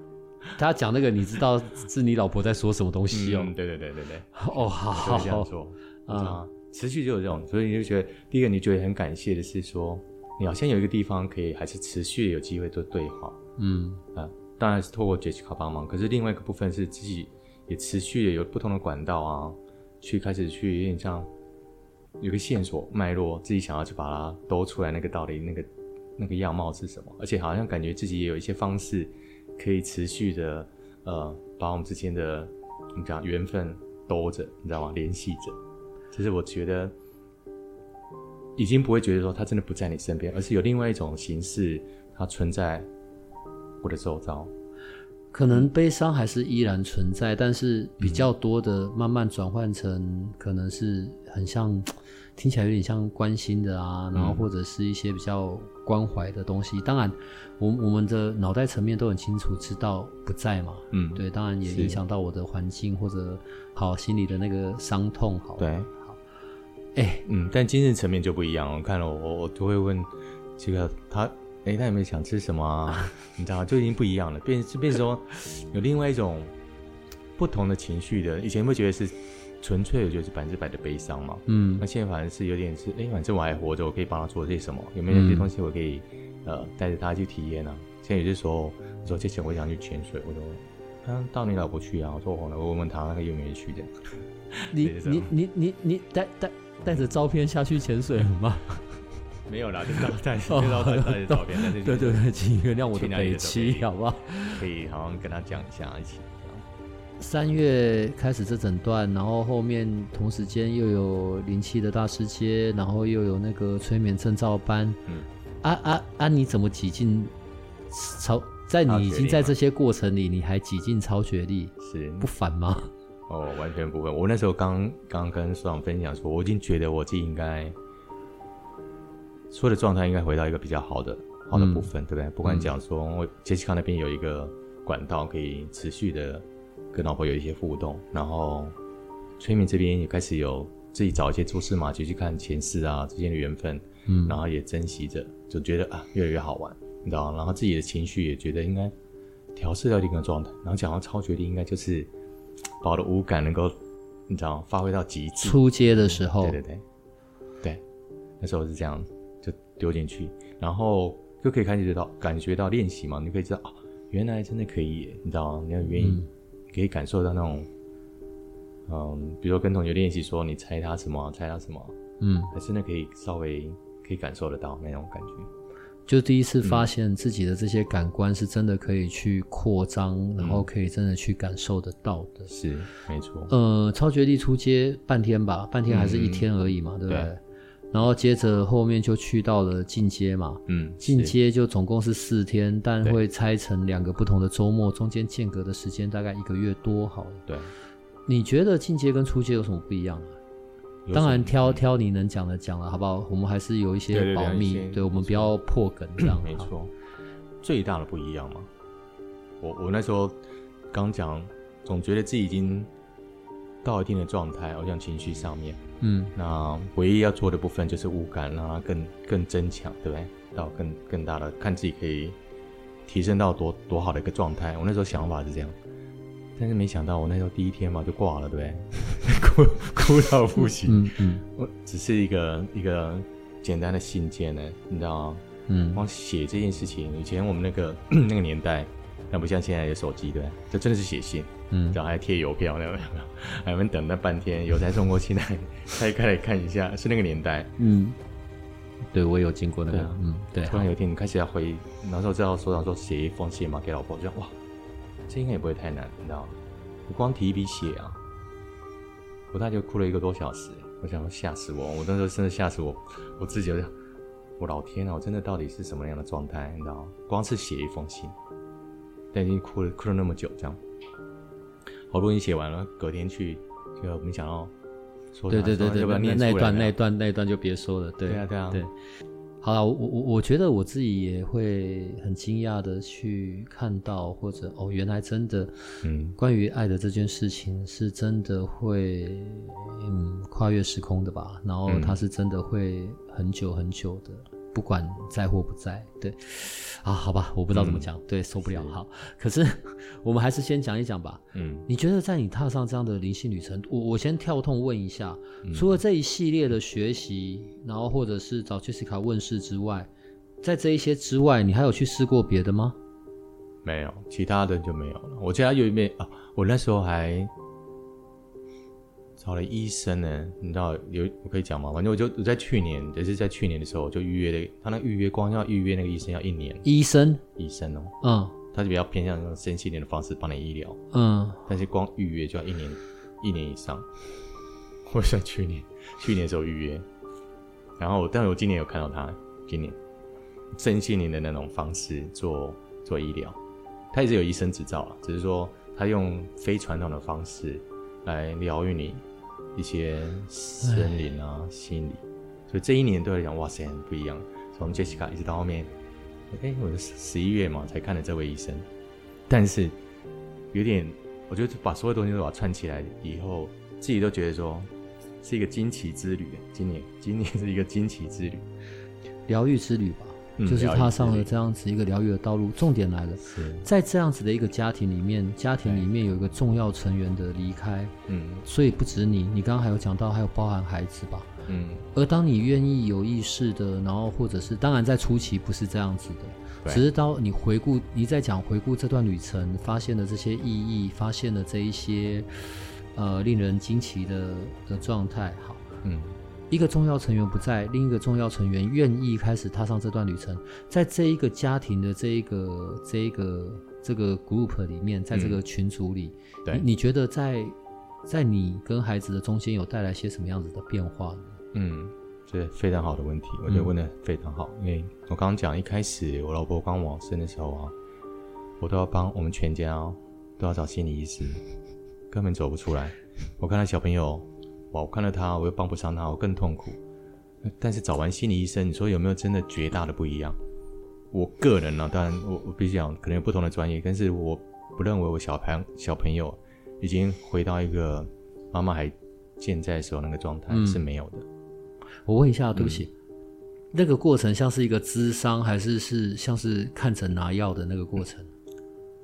他讲那个，你知道是你老婆在说什么东西哦？嗯、对对对对对。哦，好好这样做啊。持续就有这种，所以你就觉得，第一个你觉得很感谢的是说，你好像有一个地方可以还是持续有机会做对话，嗯啊，当然是透过 Jessica 帮忙，可是另外一个部分是自己也持续的有不同的管道啊，去开始去有点像有个线索脉络，自己想要去把它兜出来，那个道理那个那个样貌是什么，而且好像感觉自己也有一些方式可以持续的呃把我们之间的我们讲缘分兜着，你知道吗？联系着。其实我觉得，已经不会觉得说他真的不在你身边，而是有另外一种形式，它存在我的周遭。可能悲伤还是依然存在，但是比较多的慢慢转换成，可能是很像，听起来有点像关心的啊，然后或者是一些比较关怀的东西。当然，我我们的脑袋层面都很清楚知道不在嘛，嗯，对，当然也影响到我的环境或者好心里的那个伤痛，好，对。哎、欸，嗯，但精神层面就不一样。我看了我，我我都会问这个他，哎、欸，他有没有想吃什么啊？你知道吗？就已经不一样了，变就变成说有另外一种不同的情绪的。以前会觉得是纯粹的，就是百分之百的悲伤嘛。嗯，那现在反而是有点是，哎、欸，反正我还活着，我可以帮他做些什么？有没有一些东西我可以、嗯、呃带着他去体验呢、啊？现在有些时候，我说之前我想去潜水，我说，嗯，到你老婆去啊？我说我呢，我问问他，他有没有去的？你 你你你你带带。带着照片下去潜水吗？没有啦，就带带 带带着照片。但是对对对，请原谅我的北七，好不好？可以好像跟他讲一下一起。三月开始这整段，然后后面同时间又有灵气的大师阶，然后又有那个催眠证照班。嗯，啊啊啊！你怎么挤进超？在你已经在这些过程里，你还挤进超学历，是不烦吗？哦，完全不会。我那时候刚刚跟所长分享说，我已经觉得我自己应该所有的状态应该回到一个比较好的好的部分，嗯、对不对？不管讲说，嗯、我杰西卡那边有一个管道可以持续的跟老婆有一些互动，然后催眠这边也开始有自己找一些蛛丝马迹去看前世啊之间的缘分，嗯，然后也珍惜着，就觉得啊越来越好玩，你知道吗？然后自己的情绪也觉得应该调试到一个状态，然后讲到超觉力应该就是。把我的五感能够，你知道，发挥到极致。出街的时候，对对对，对，那时候是这样，就丢进去，然后就可以开始觉得到感觉到练习嘛，你可以知道啊，原来真的可以，你知道，你要愿意，嗯、可以感受到那种，嗯，比如说跟同学练习说，你猜他什么，猜他什么，嗯，还真的可以稍微可以感受得到那种感觉。就第一次发现自己的这些感官是真的可以去扩张，嗯、然后可以真的去感受得到的。是，没错。呃，超绝地出街半天吧，半天还是一天而已嘛，嗯、对不对？对，然后接着后面就去到了进阶嘛，嗯，进阶就总共是四天，但会拆成两个不同的周末，中间间隔的时间大概一个月多。好了，对。你觉得进阶跟出阶有什么不一样啊？当然挑挑你能讲的讲了，好不好？我们还是有一些保密，对，对，对，对，我们不要破梗这样。没错，最大的不一样嘛。我我那时候刚讲，总觉得自己已经到一定的状态，好像情绪上面，嗯，那唯一要做的部分就是五感，让它更更增强，对不对？到更更大的，看自己可以提升到多多好的一个状态。我那时候想法是这样。但是没想到，我那时候第一天嘛就挂了，对不对？哭哭到不行。嗯嗯，我只是一个一个简单的信件呢，你知道吗？嗯，光写这件事情，以前我们那个 那个年代，那不像现在有手机，对，就真的是写信，嗯，然后还贴邮票，那个还们等了半天，邮差送过去，来拆开来看一下，是那个年代。嗯，对，我有经过那个，嗯，对。突然有一天你开始要回，那时候知道所长说写一封信嘛给老婆，就哇。这应该也不会太难，你知道吗？我光提一笔写啊，我大概就哭了一个多小时。我想说吓死我，我那时候真的吓死我，我自己就想，我老天啊，我真的到底是什么样的状态？你知道吗？光是写一封信，但已经哭了哭了那么久，这样好不容易写完了，隔天去，就没想到说对对对对，要不要念那一段那一段那一段就别说了。对对啊对啊。对，好了，我我我觉得我自己也会很惊讶的去看到，或者哦，原来真的，嗯，关于爱的这件事情是真的会嗯跨越时空的吧？然后它是真的会很久很久的。不管在或不在，对，啊，好吧，我不知道怎么讲，嗯、对，受不了，好，可是 我们还是先讲一讲吧，嗯，你觉得在你踏上这样的灵性旅程，我我先跳痛问一下，嗯、除了这一系列的学习，然后或者是找 Jessica 问世之外，在这一些之外，你还有去试过别的吗？没有，其他的就没有了。我记得有一面啊，我那时候还。找了医生呢，你知道有我可以讲吗？反正我就我在去年，也是在去年的时候就预约的，他那预约光要预约那个医生要一年。医生，医生哦，嗯，他就比较偏向那种身心灵的方式帮你医疗，嗯，但是光预约就要一年，一年以上。我在去年，去年的时候预约，然后但是我今年有看到他，今年身心灵的那种方式做做医疗，他也是有医生执照啊，只是说他用非传统的方式来疗愈你。一些森林啊、心理，所以这一年对我来讲，哇塞，很不一样。从 Jessica 一直到后面，哎、欸，我是十一月嘛才看了这位医生，但是有点，我觉得把所有东西都把它串起来以后，自己都觉得说是一个惊奇之旅。今年，今年是一个惊奇之旅，疗愈之旅吧。就是踏上了这样子一个疗愈的道路。重点来了，是。在这样子的一个家庭里面，家庭里面有一个重要成员的离开，嗯，所以不止你，你刚刚还有讲到，还有包含孩子吧，嗯。而当你愿意有意识的，然后或者是，当然在初期不是这样子的，只是当你回顾，你在讲回顾这段旅程，发现了这些意义，发现了这一些，呃，令人惊奇的的状态，好，嗯。一个重要成员不在，另一个重要成员愿意开始踏上这段旅程，在这一个家庭的这一个这一个这个 group 里面，在这个群组里，嗯、对你，你觉得在在你跟孩子的中间有带来些什么样子的变化呢？嗯，这非常好的问题，我觉得问得非常好，嗯、因为我刚刚讲一开始我老婆刚往生的时候啊，我都要帮我们全家、哦、都要找心理医师，根本走不出来。我看到小朋友。哇！我看到他，我又帮不上他，我更痛苦。但是找完心理医生，你说有没有真的绝大的不一样？我个人呢、啊，当然我我必须讲，可能有不同的专业，但是我不认为我小朋小朋友已经回到一个妈妈还健在的时候那个状态、嗯、是没有的。我问一下，对不起，嗯、那个过程像是一个咨商，还是是像是看诊拿药的那个过程？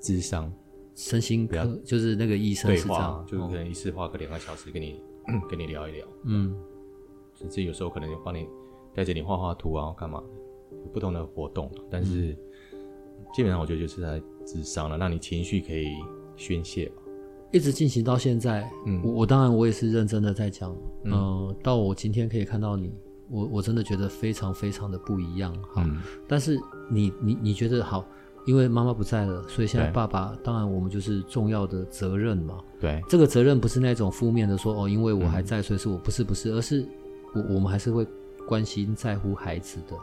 咨商，身心科，就是那个医生是这样，就是可能一次花个两个小时给你。跟你聊一聊，嗯，甚至有时候可能就帮你带着你画画图啊，干嘛不同的活动。但是、嗯、基本上我觉得就是在智商了，让你情绪可以宣泄吧。一直进行到现在，嗯，我我当然我也是认真的在讲，嗯、呃，到我今天可以看到你，我我真的觉得非常非常的不一样哈。嗯、但是你你你觉得好？因为妈妈不在了，所以现在爸爸当然我们就是重要的责任嘛。对，这个责任不是那种负面的说哦，因为我还在，嗯、所以是我不是不是，而是我我们还是会关心在乎孩子的。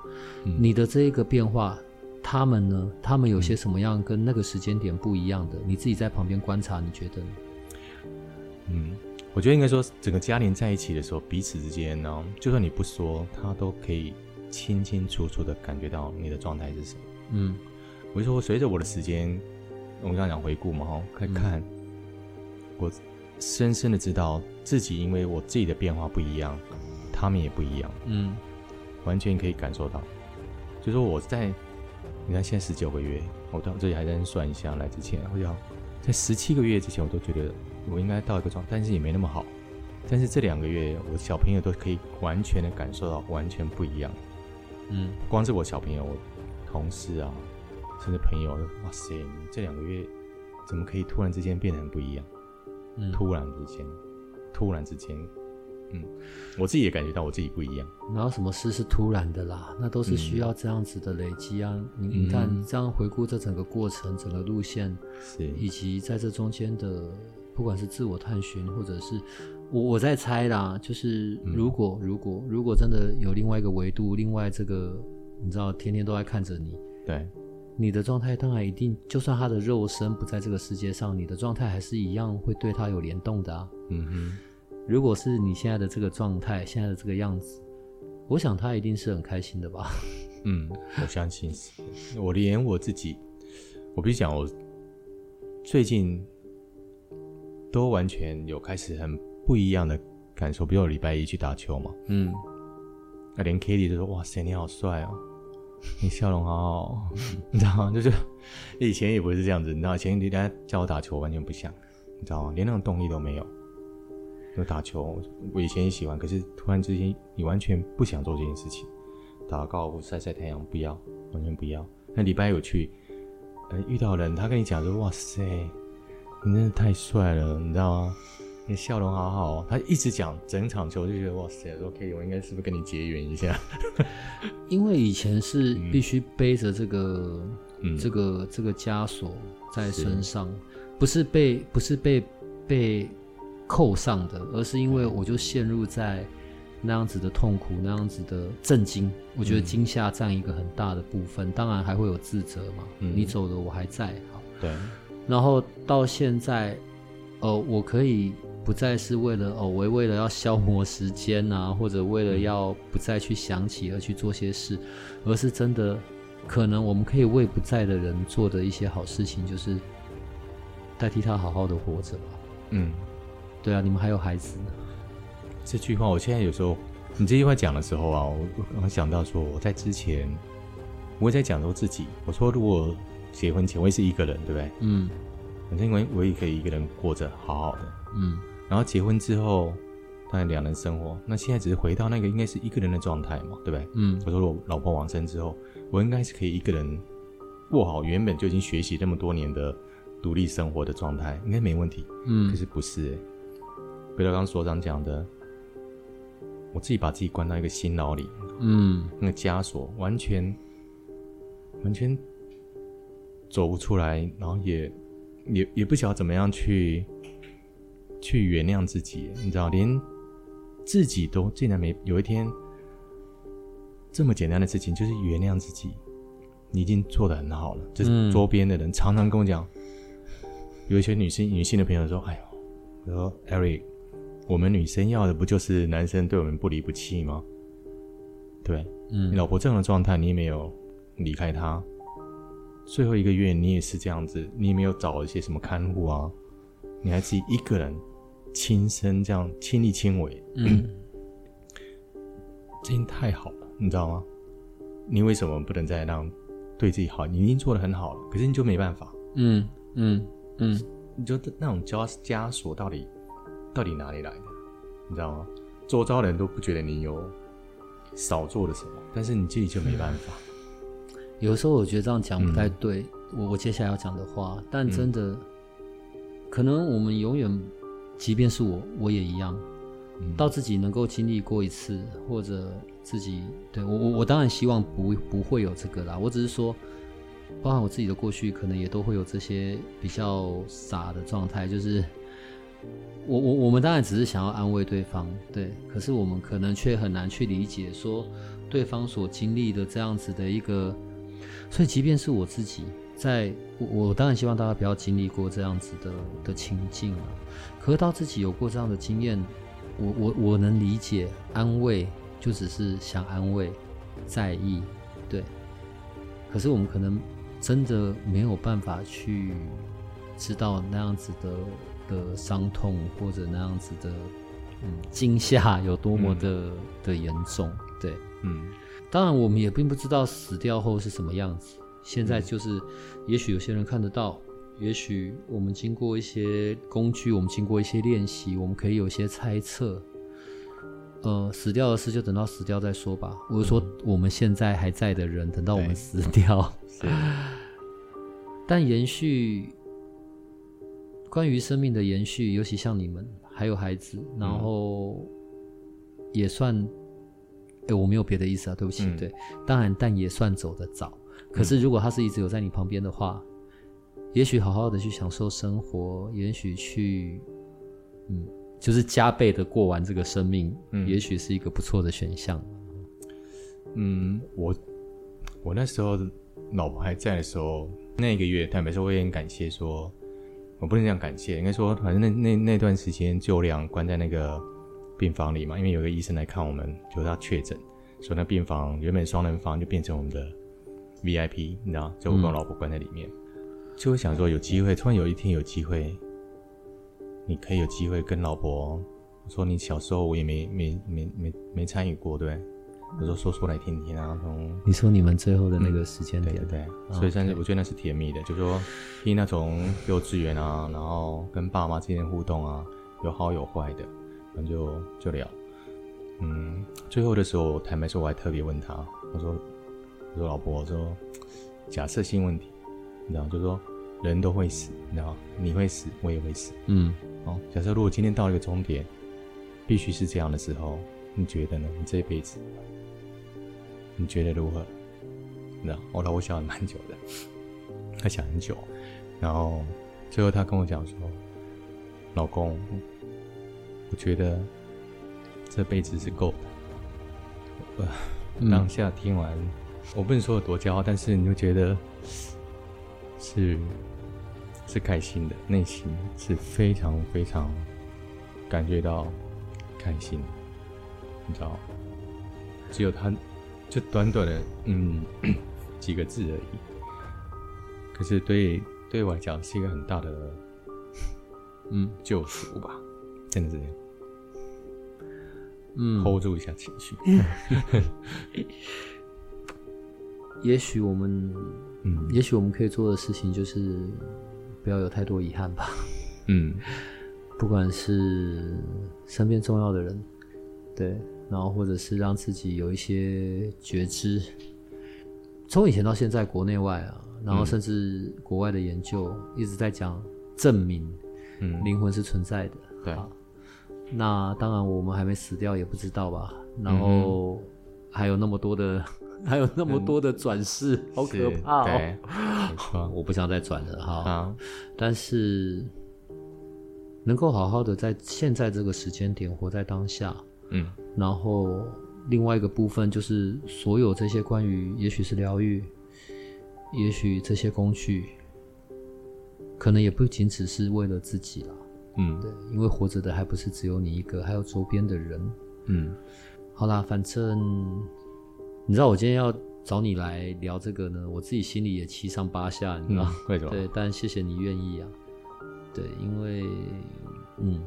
嗯、你的这一个变化，他们呢？他们有些什么样跟那个时间点不一样的？嗯、你自己在旁边观察，你觉得呢？嗯，我觉得应该说，整个家庭在一起的时候，彼此之间呢，就算你不说，他都可以清清楚楚的感觉到你的状态是什么。嗯。我就说，随着我的时间，我们刚刚讲回顾嘛，哈，看看，嗯、我深深的知道自己，因为我自己的变化不一样，他们也不一样，嗯，完全可以感受到。就说我在，你看现在十九个月，我到这里还在算一下来之前，我想在十七个月之前，我都觉得我应该到一个状态，但是也没那么好。但是这两个月，我小朋友都可以完全的感受到完全不一样，嗯，光是我小朋友，我同事啊。甚至朋友，哇塞！你这两个月怎么可以突然之间变得很不一样？嗯，突然之间，突然之间，嗯，我自己也感觉到我自己不一样。哪有什么事是突然的啦？那都是需要这样子的累积啊！嗯、你你看，你这样回顾这整个过程、整个路线，是以及在这中间的，不管是自我探寻，或者是我我在猜啦，就是如果、嗯、如果如果真的有另外一个维度，另外这个你知道，天天都在看着你，对。你的状态当然一定，就算他的肉身不在这个世界上，你的状态还是一样会对他有联动的啊。嗯哼，如果是你现在的这个状态，现在的这个样子，我想他一定是很开心的吧？嗯，我相信是。我连我自己，我必须讲，我最近都完全有开始很不一样的感受。比如我礼拜一去打球嘛，嗯，那连 Kitty 都说：“哇塞，你好帅哦，你笑容好好。”你知道吗？就是以前也不是这样子，你知道，以前人家叫我打球完全不像，你知道吗？连那种动力都没有。就打球，我以前也喜欢，可是突然之间，你完全不想做这件事情。打高尔夫、晒晒太阳，不要，完全不要。那礼拜有去，呃，遇到人，他跟你讲说：“哇塞，你真的太帅了，你知道吗？你笑容好好。”他一直讲整场球，就觉得哇塞，OK，我应该是不是跟你结缘一下？因为以前是必须背着这个、嗯、这个、这个枷锁在身上，不是被，不是被被。扣上的，而是因为我就陷入在那样子的痛苦，那样子的震惊。我觉得惊吓占一个很大的部分，嗯、当然还会有自责嘛。嗯、你走了，我还在。好，对。然后到现在，呃，我可以不再是为了哦，为为了要消磨时间啊，或者为了要不再去想起而去做些事，而是真的可能我们可以为不在的人做的一些好事情，就是代替他好好的活着吧。嗯。对啊，你们还有孩子呢。这句话，我现在有时候你这句话讲的时候啊，我我想到说，我在之前我也在讲说自己，我说如果结婚前我也是一个人，对不对？嗯。反正因为我也可以一个人过着好好的。嗯。然后结婚之后，当然两人生活，那现在只是回到那个应该是一个人的状态嘛，对不对？嗯。我说我老婆往生之后，我应该是可以一个人过好原本就已经学习那么多年的独立生活的状态，应该没问题。嗯。可是不是欸。回到刚刚所长讲的，我自己把自己关到一个心牢里，嗯，那个枷锁完全完全走不出来，然后也也也不晓得怎么样去去原谅自己，你知道，连自己都竟然没有一天这么简单的事情，就是原谅自己，你已经做的很好了。就是周边的人常常跟我讲，有一些女性女性的朋友说：“哎呦，我说 Eric。”我们女生要的不就是男生对我们不离不弃吗？对，嗯，你老婆这样的状态，你也没有离开她，最后一个月你也是这样子，你也没有找一些什么看护啊，你还自己一个人亲身这样亲力亲为，嗯，真太好了，你知道吗？你为什么不能再让对自己好？你已经做的很好了，可是你就没办法，嗯嗯嗯，你就那种枷枷锁到底？到底哪里来的？你知道吗？周遭人都不觉得你有少做了什么，但是你自己就没办法。有的时候我觉得这样讲不太对，我、嗯、我接下来要讲的话，但真的，嗯、可能我们永远，即便是我，我也一样，嗯、到自己能够经历过一次，或者自己对我我我当然希望不不会有这个啦。我只是说，包含我自己的过去，可能也都会有这些比较傻的状态，就是。我我我们当然只是想要安慰对方，对，可是我们可能却很难去理解说对方所经历的这样子的一个，所以即便是我自己，在我我当然希望大家不要经历过这样子的的情境啊，可是到自己有过这样的经验，我我我能理解，安慰就只是想安慰，在意，对，可是我们可能真的没有办法去知道那样子的。的伤痛或者那样子的嗯惊吓有多么的、嗯、的严重，对，嗯，当然我们也并不知道死掉后是什么样子。现在就是，也许有些人看得到，也许我们经过一些工具，我们经过一些练习，我们可以有一些猜测。呃，死掉的事就等到死掉再说吧。我是说，我们现在还在的人，等到我们死掉，但延续。关于生命的延续，尤其像你们还有孩子，然后也算，哎、欸，我没有别的意思啊，对不起，嗯、对，当然，但也算走得早。可是如果他是一直有在你旁边的话，嗯、也许好好的去享受生活，也许去，嗯，就是加倍的过完这个生命，嗯、也许是一个不错的选项。嗯，我我那时候老婆还在的时候，那一个月，坦白说，我也很感谢说。我不能这样感谢，应该说，反正那那那段时间，就两关在那个病房里嘛，因为有个医生来看我们，就是他确诊，所以那病房原本双人房就变成我们的 VIP，你知道，就我跟我老婆关在里面，嗯、就会想说有机会，突然有一天有机会，你可以有机会跟老婆说，你小时候我也没没没没没参与过，对？我说说出来听听啊，从你说你们最后的那个时间点，嗯、对，对对，哦、所以算是我觉得那是甜蜜的，就是说听那种幼稚园啊，然后跟爸妈之间互动啊，有好有坏的，然后就就聊。嗯，最后的时候，坦白说，我还特别问他，我说我说老婆，我说假设性问题，你知道，就是说人都会死，你知道，你会死，我也会死，嗯，哦，假设如果今天到了一个终点，必须是这样的时候，你觉得呢？你这一辈子？你觉得如何？你知道我老婆想了蛮久的，他想很久，然后最后他跟我讲说：“老公，我觉得这辈子是够的。”呃，当下听完，嗯、我不能说有多骄傲，但是你就觉得是是开心的，内心是非常非常感觉到开心，你知道，只有他。就短短的嗯几个字而已，可是对对我来讲是一个很大的嗯救赎吧，真的是这样。嗯，hold 住一下情绪。也许我们嗯，也许我们可以做的事情就是不要有太多遗憾吧。嗯，不管是身边重要的人，对。然后，或者是让自己有一些觉知。从以前到现在，国内外啊，然后甚至国外的研究一直在讲证明，嗯，灵魂是存在的。对。那当然，我们还没死掉，也不知道吧。然后还有那么多的，还有那么多的转世，好可怕哦！我不想再转了哈。但是，能够好好的在现在这个时间点活在当下。嗯，然后另外一个部分就是所有这些关于，也许是疗愈，也许这些工具，可能也不仅只是为了自己了。嗯，对，因为活着的还不是只有你一个，还有周边的人。嗯，好啦，反正你知道我今天要找你来聊这个呢，我自己心里也七上八下，你知道？为什么？对，但谢谢你愿意啊。对，因为嗯，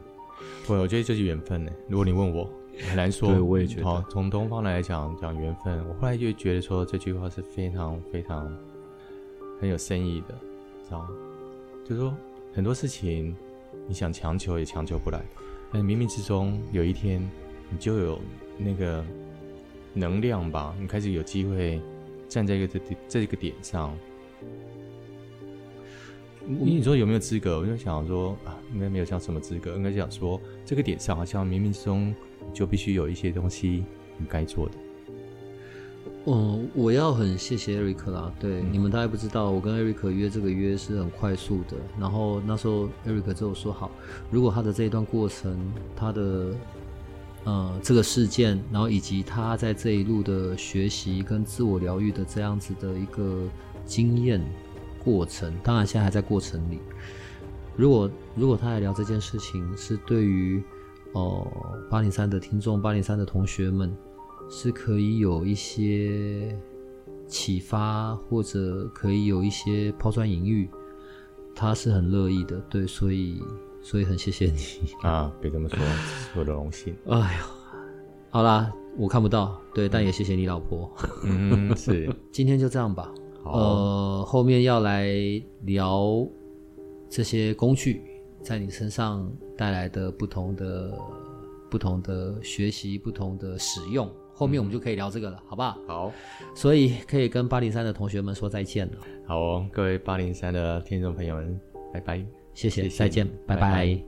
对，我觉得这是缘分呢。如果你问我。很难说，对，我也觉得。好，从东方来讲讲缘分，我后来就觉得说这句话是非常非常很有深意的，知道吗？就是说很多事情你想强求也强求不来，但冥冥之中有一天你就有那个能量吧，你开始有机会站在一个这这个点上。你你说有没有资格？我就想说啊，应该没有像什么资格，应该想说这个点上好像冥冥之中。就必须有一些东西你该做的。嗯，我要很谢谢 Eric 啦。对，嗯、你们大概不知道，我跟 Eric 约这个约是很快速的。然后那时候艾瑞克就说好，如果他的这一段过程，他的呃这个事件，然后以及他在这一路的学习跟自我疗愈的这样子的一个经验过程，当然现在还在过程里。如果如果他来聊这件事情，是对于。哦，八零三的听众，八零三的同学们，是可以有一些启发，或者可以有一些抛砖引玉，他是很乐意的，对，所以所以很谢谢你啊，别这么说，我的荣幸。哎呦，好啦，我看不到，对，但也谢谢你老婆。嗯，是，今天就这样吧。好，呃，后面要来聊这些工具。在你身上带来的不同的、不同的学习、不同的使用，后面我们就可以聊这个了，好不好？好，所以可以跟八零三的同学们说再见了。好哦，各位八零三的听众朋友们，拜拜，谢谢，谢谢再见，拜拜。拜拜。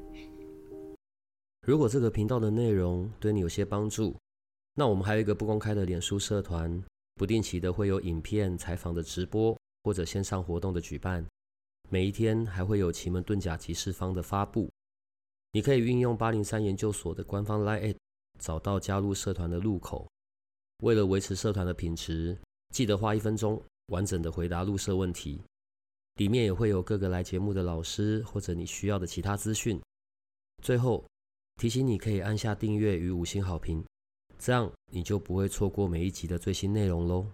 如果这个频道的内容对你有些帮助，那我们还有一个不公开的脸书社团，不定期的会有影片、采访的直播或者线上活动的举办。每一天还会有奇门遁甲集市方的发布，你可以运用八零三研究所的官方 LINE@ 找到加入社团的入口。为了维持社团的品质，记得花一分钟完整的回答入社问题。里面也会有各个来节目的老师或者你需要的其他资讯。最后，提醒你可以按下订阅与五星好评，这样你就不会错过每一集的最新内容喽。